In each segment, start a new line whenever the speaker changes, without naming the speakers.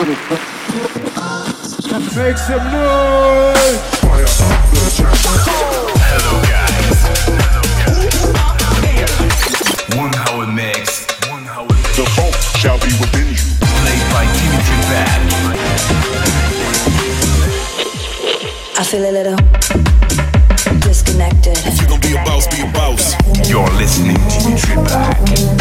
Make some noise!
Hello guys. One hour mix. One hour mix.
The funk shall be within you.
Played by Dimitri Bad.
I feel a little disconnected.
If you gon' be a boss, be a boss.
You're listening to Dimitri Bad.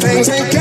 things
ain't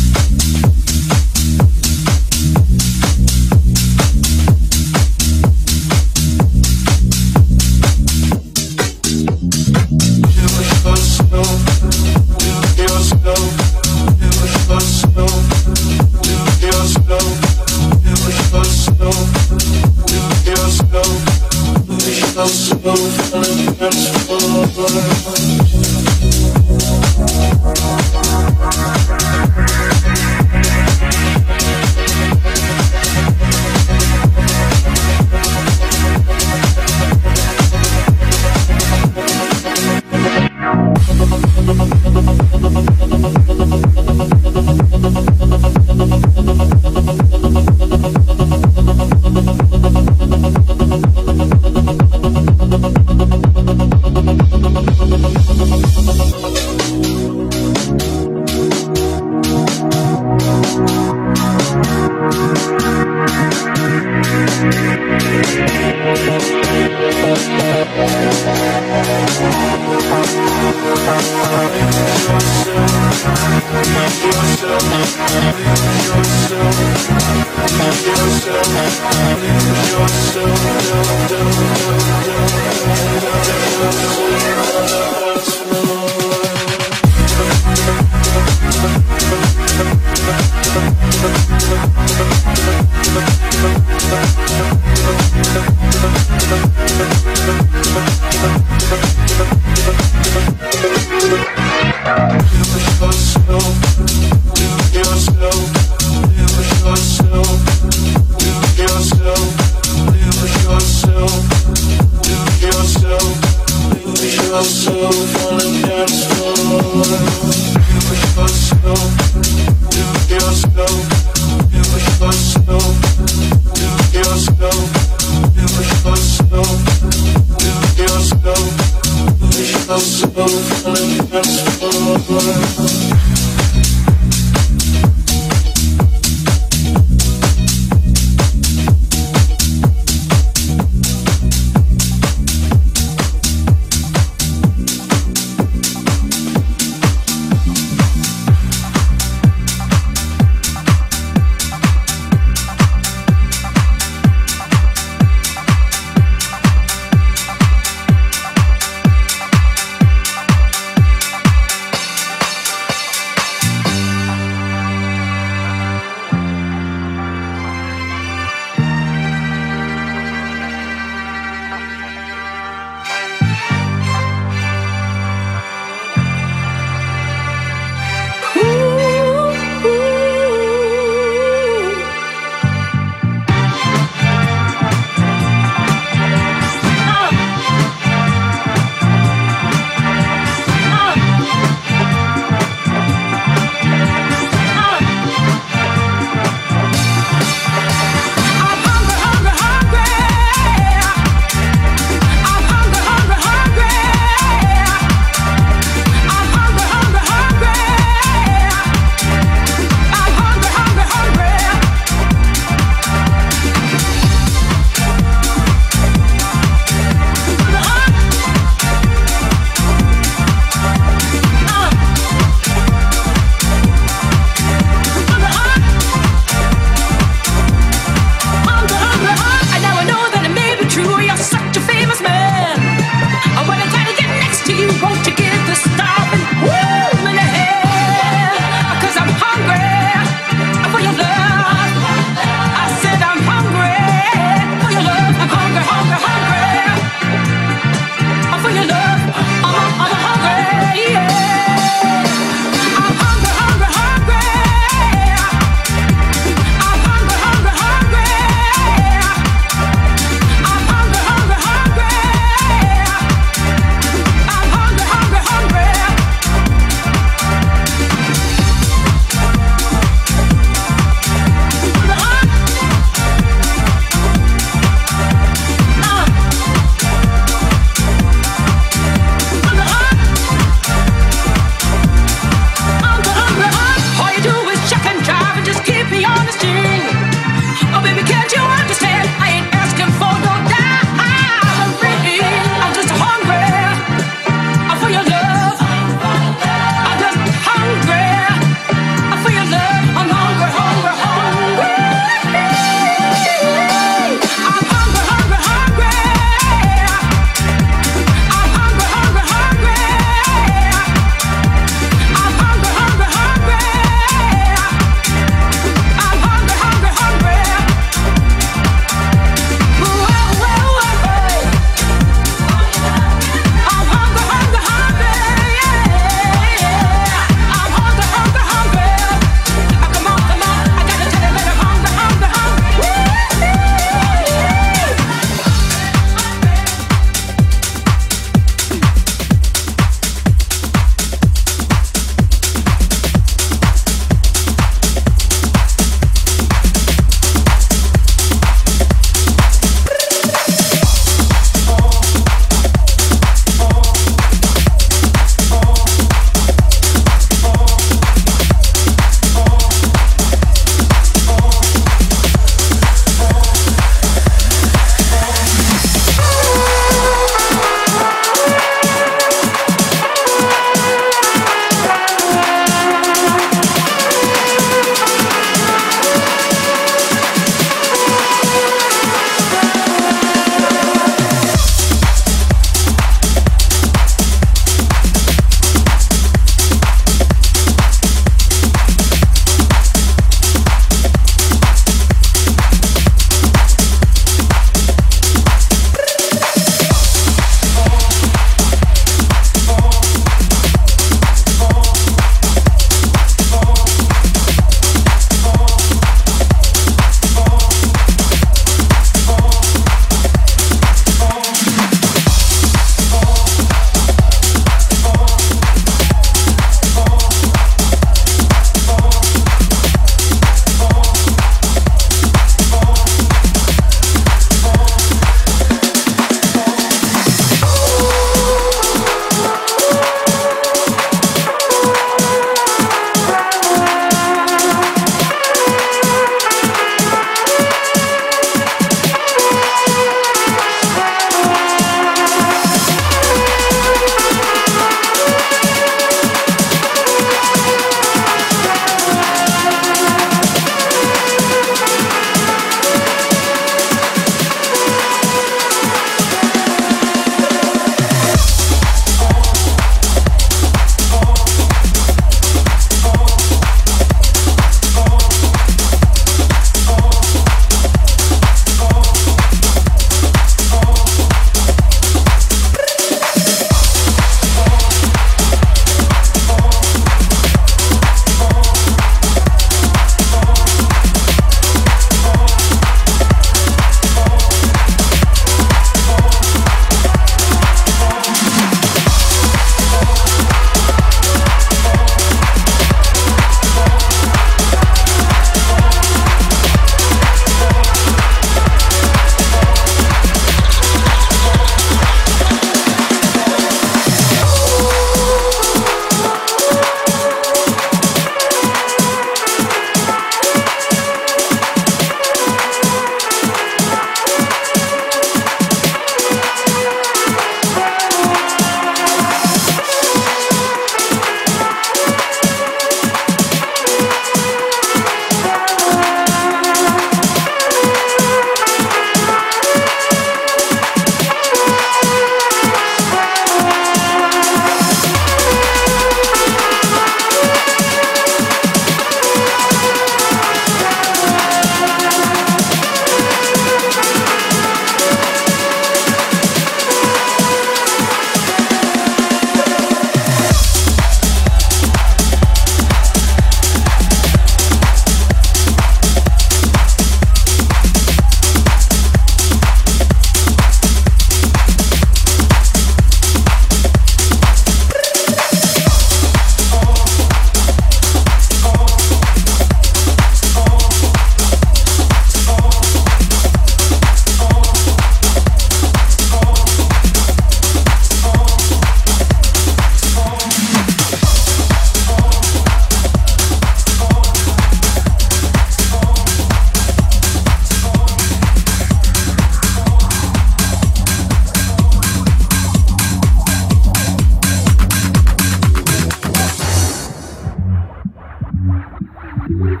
Thank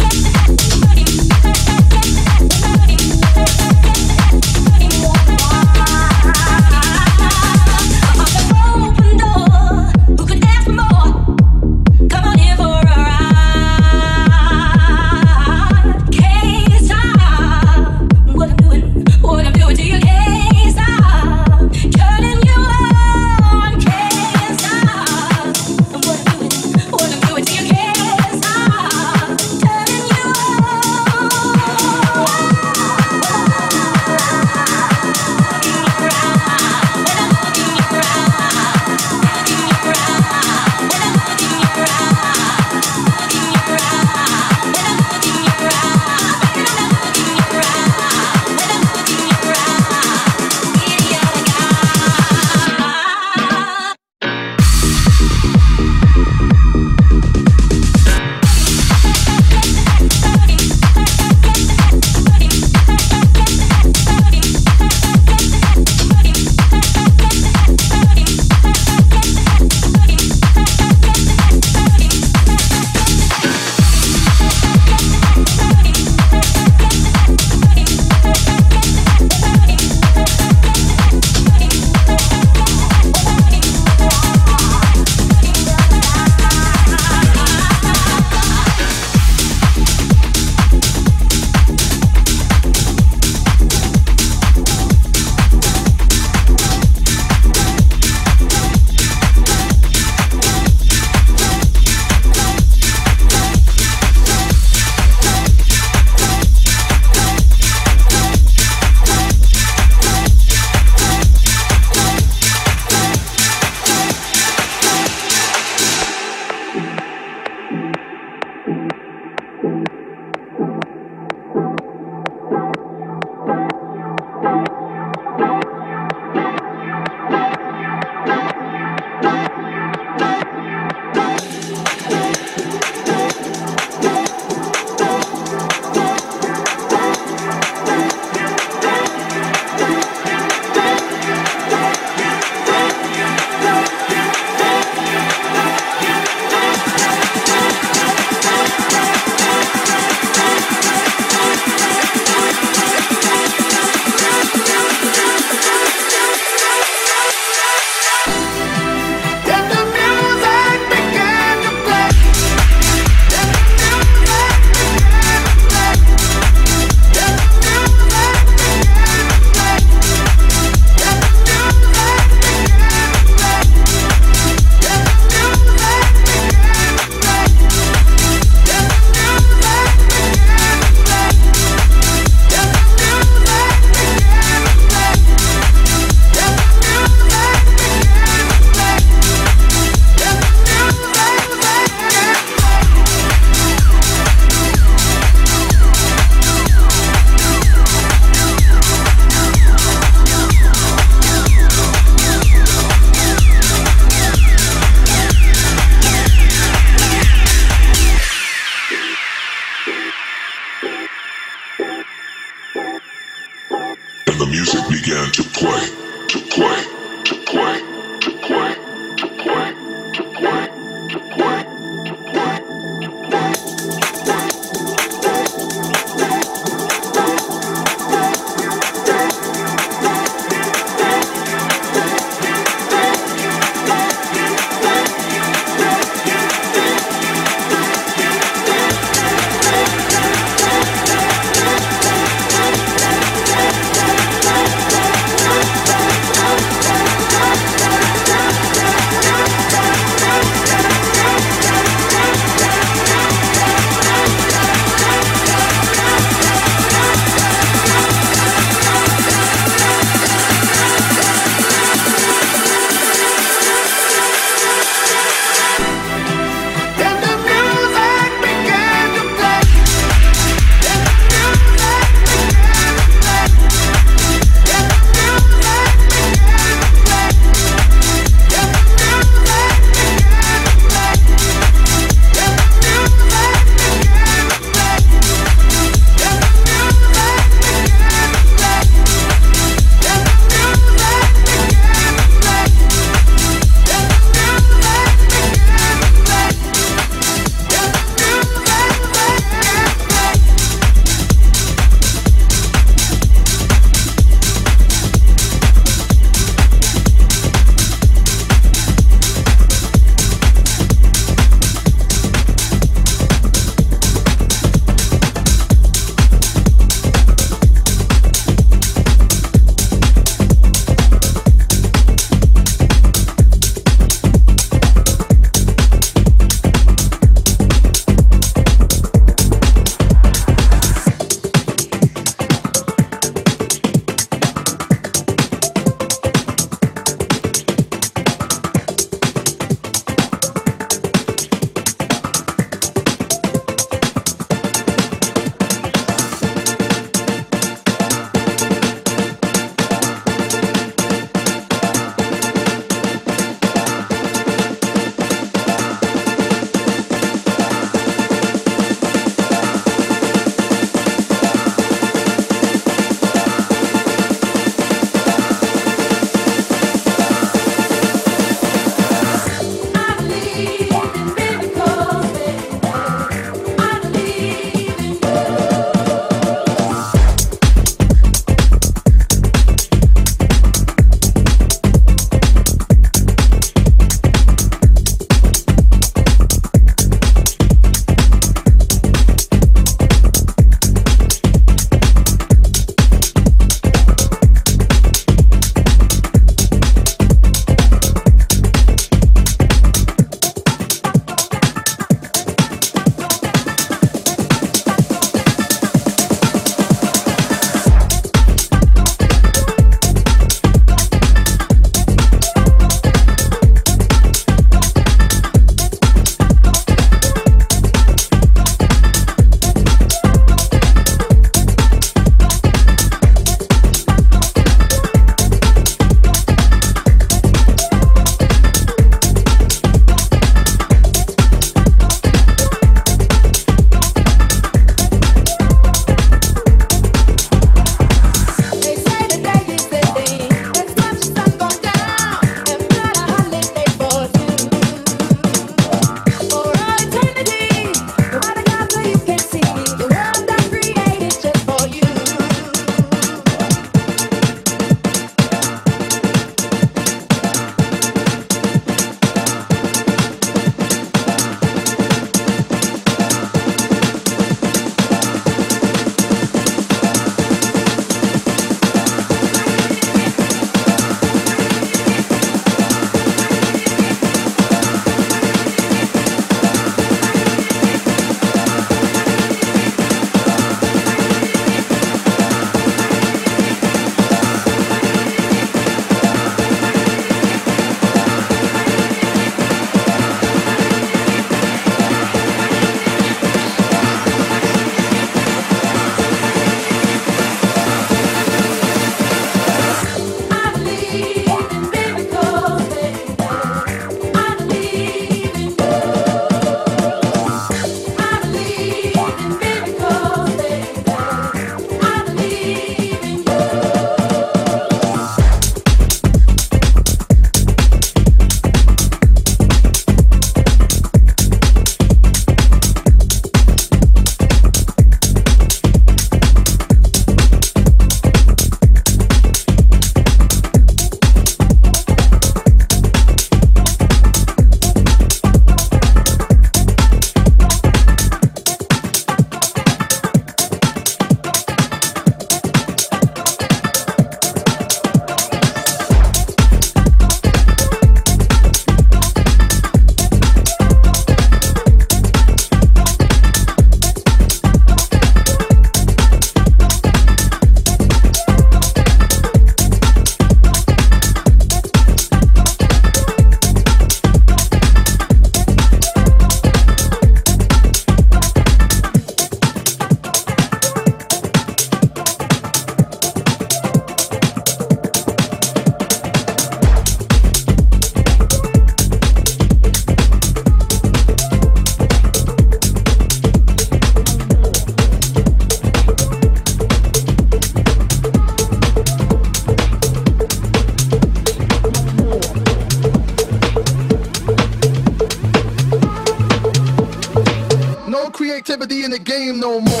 Creativity in the game no more.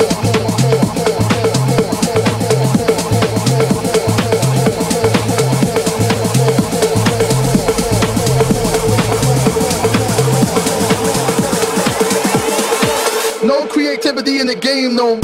No creativity in the game no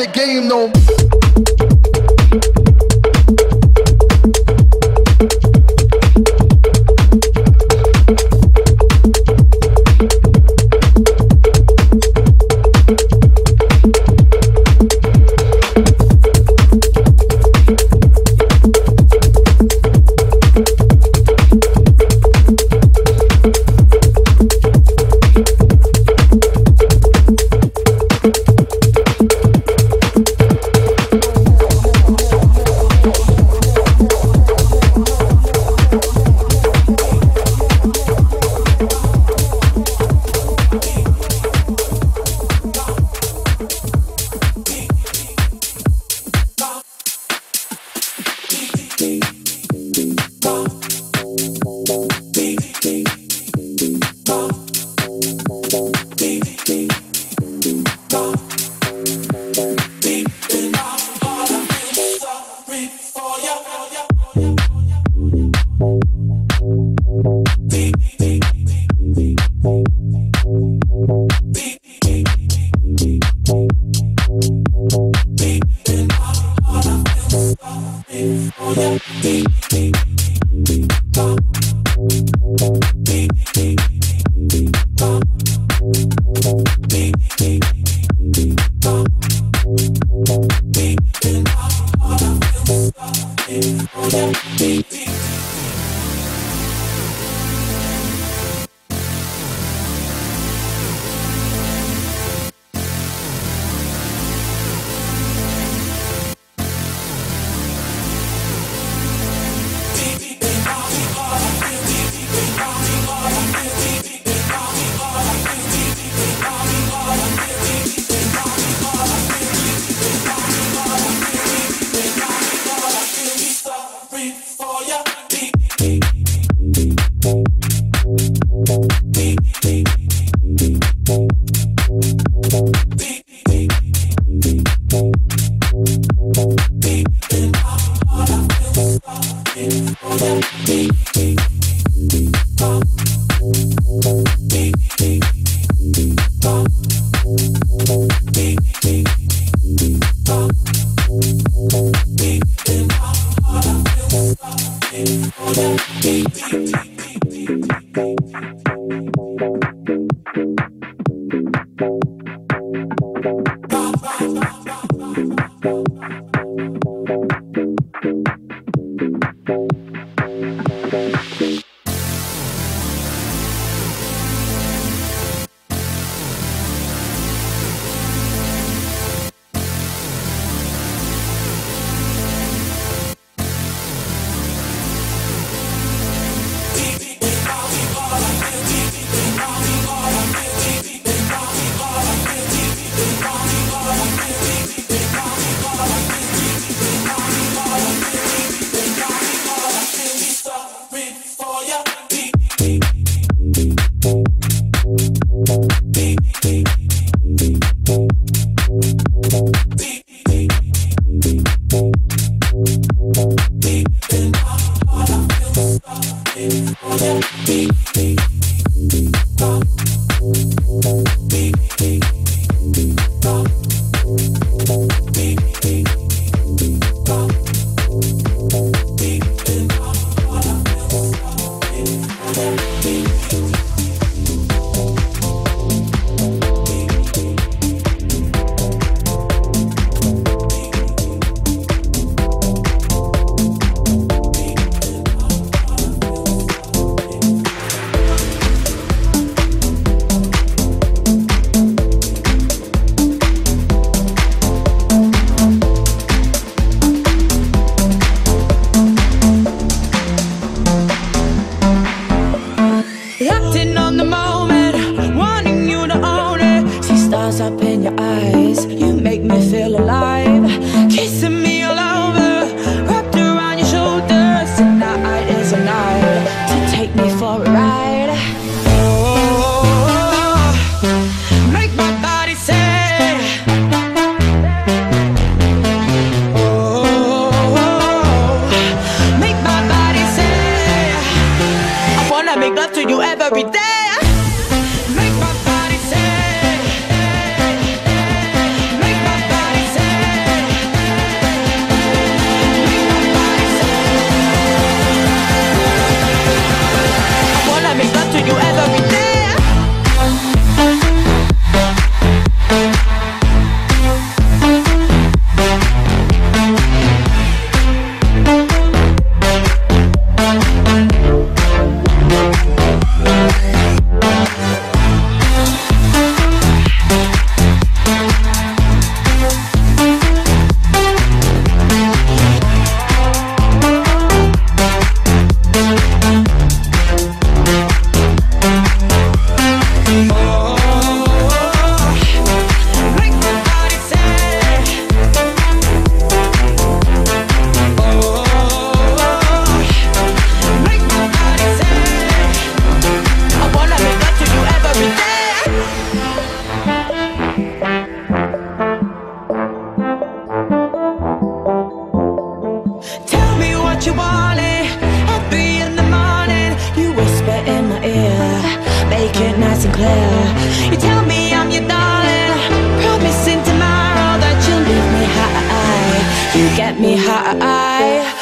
the game no
high.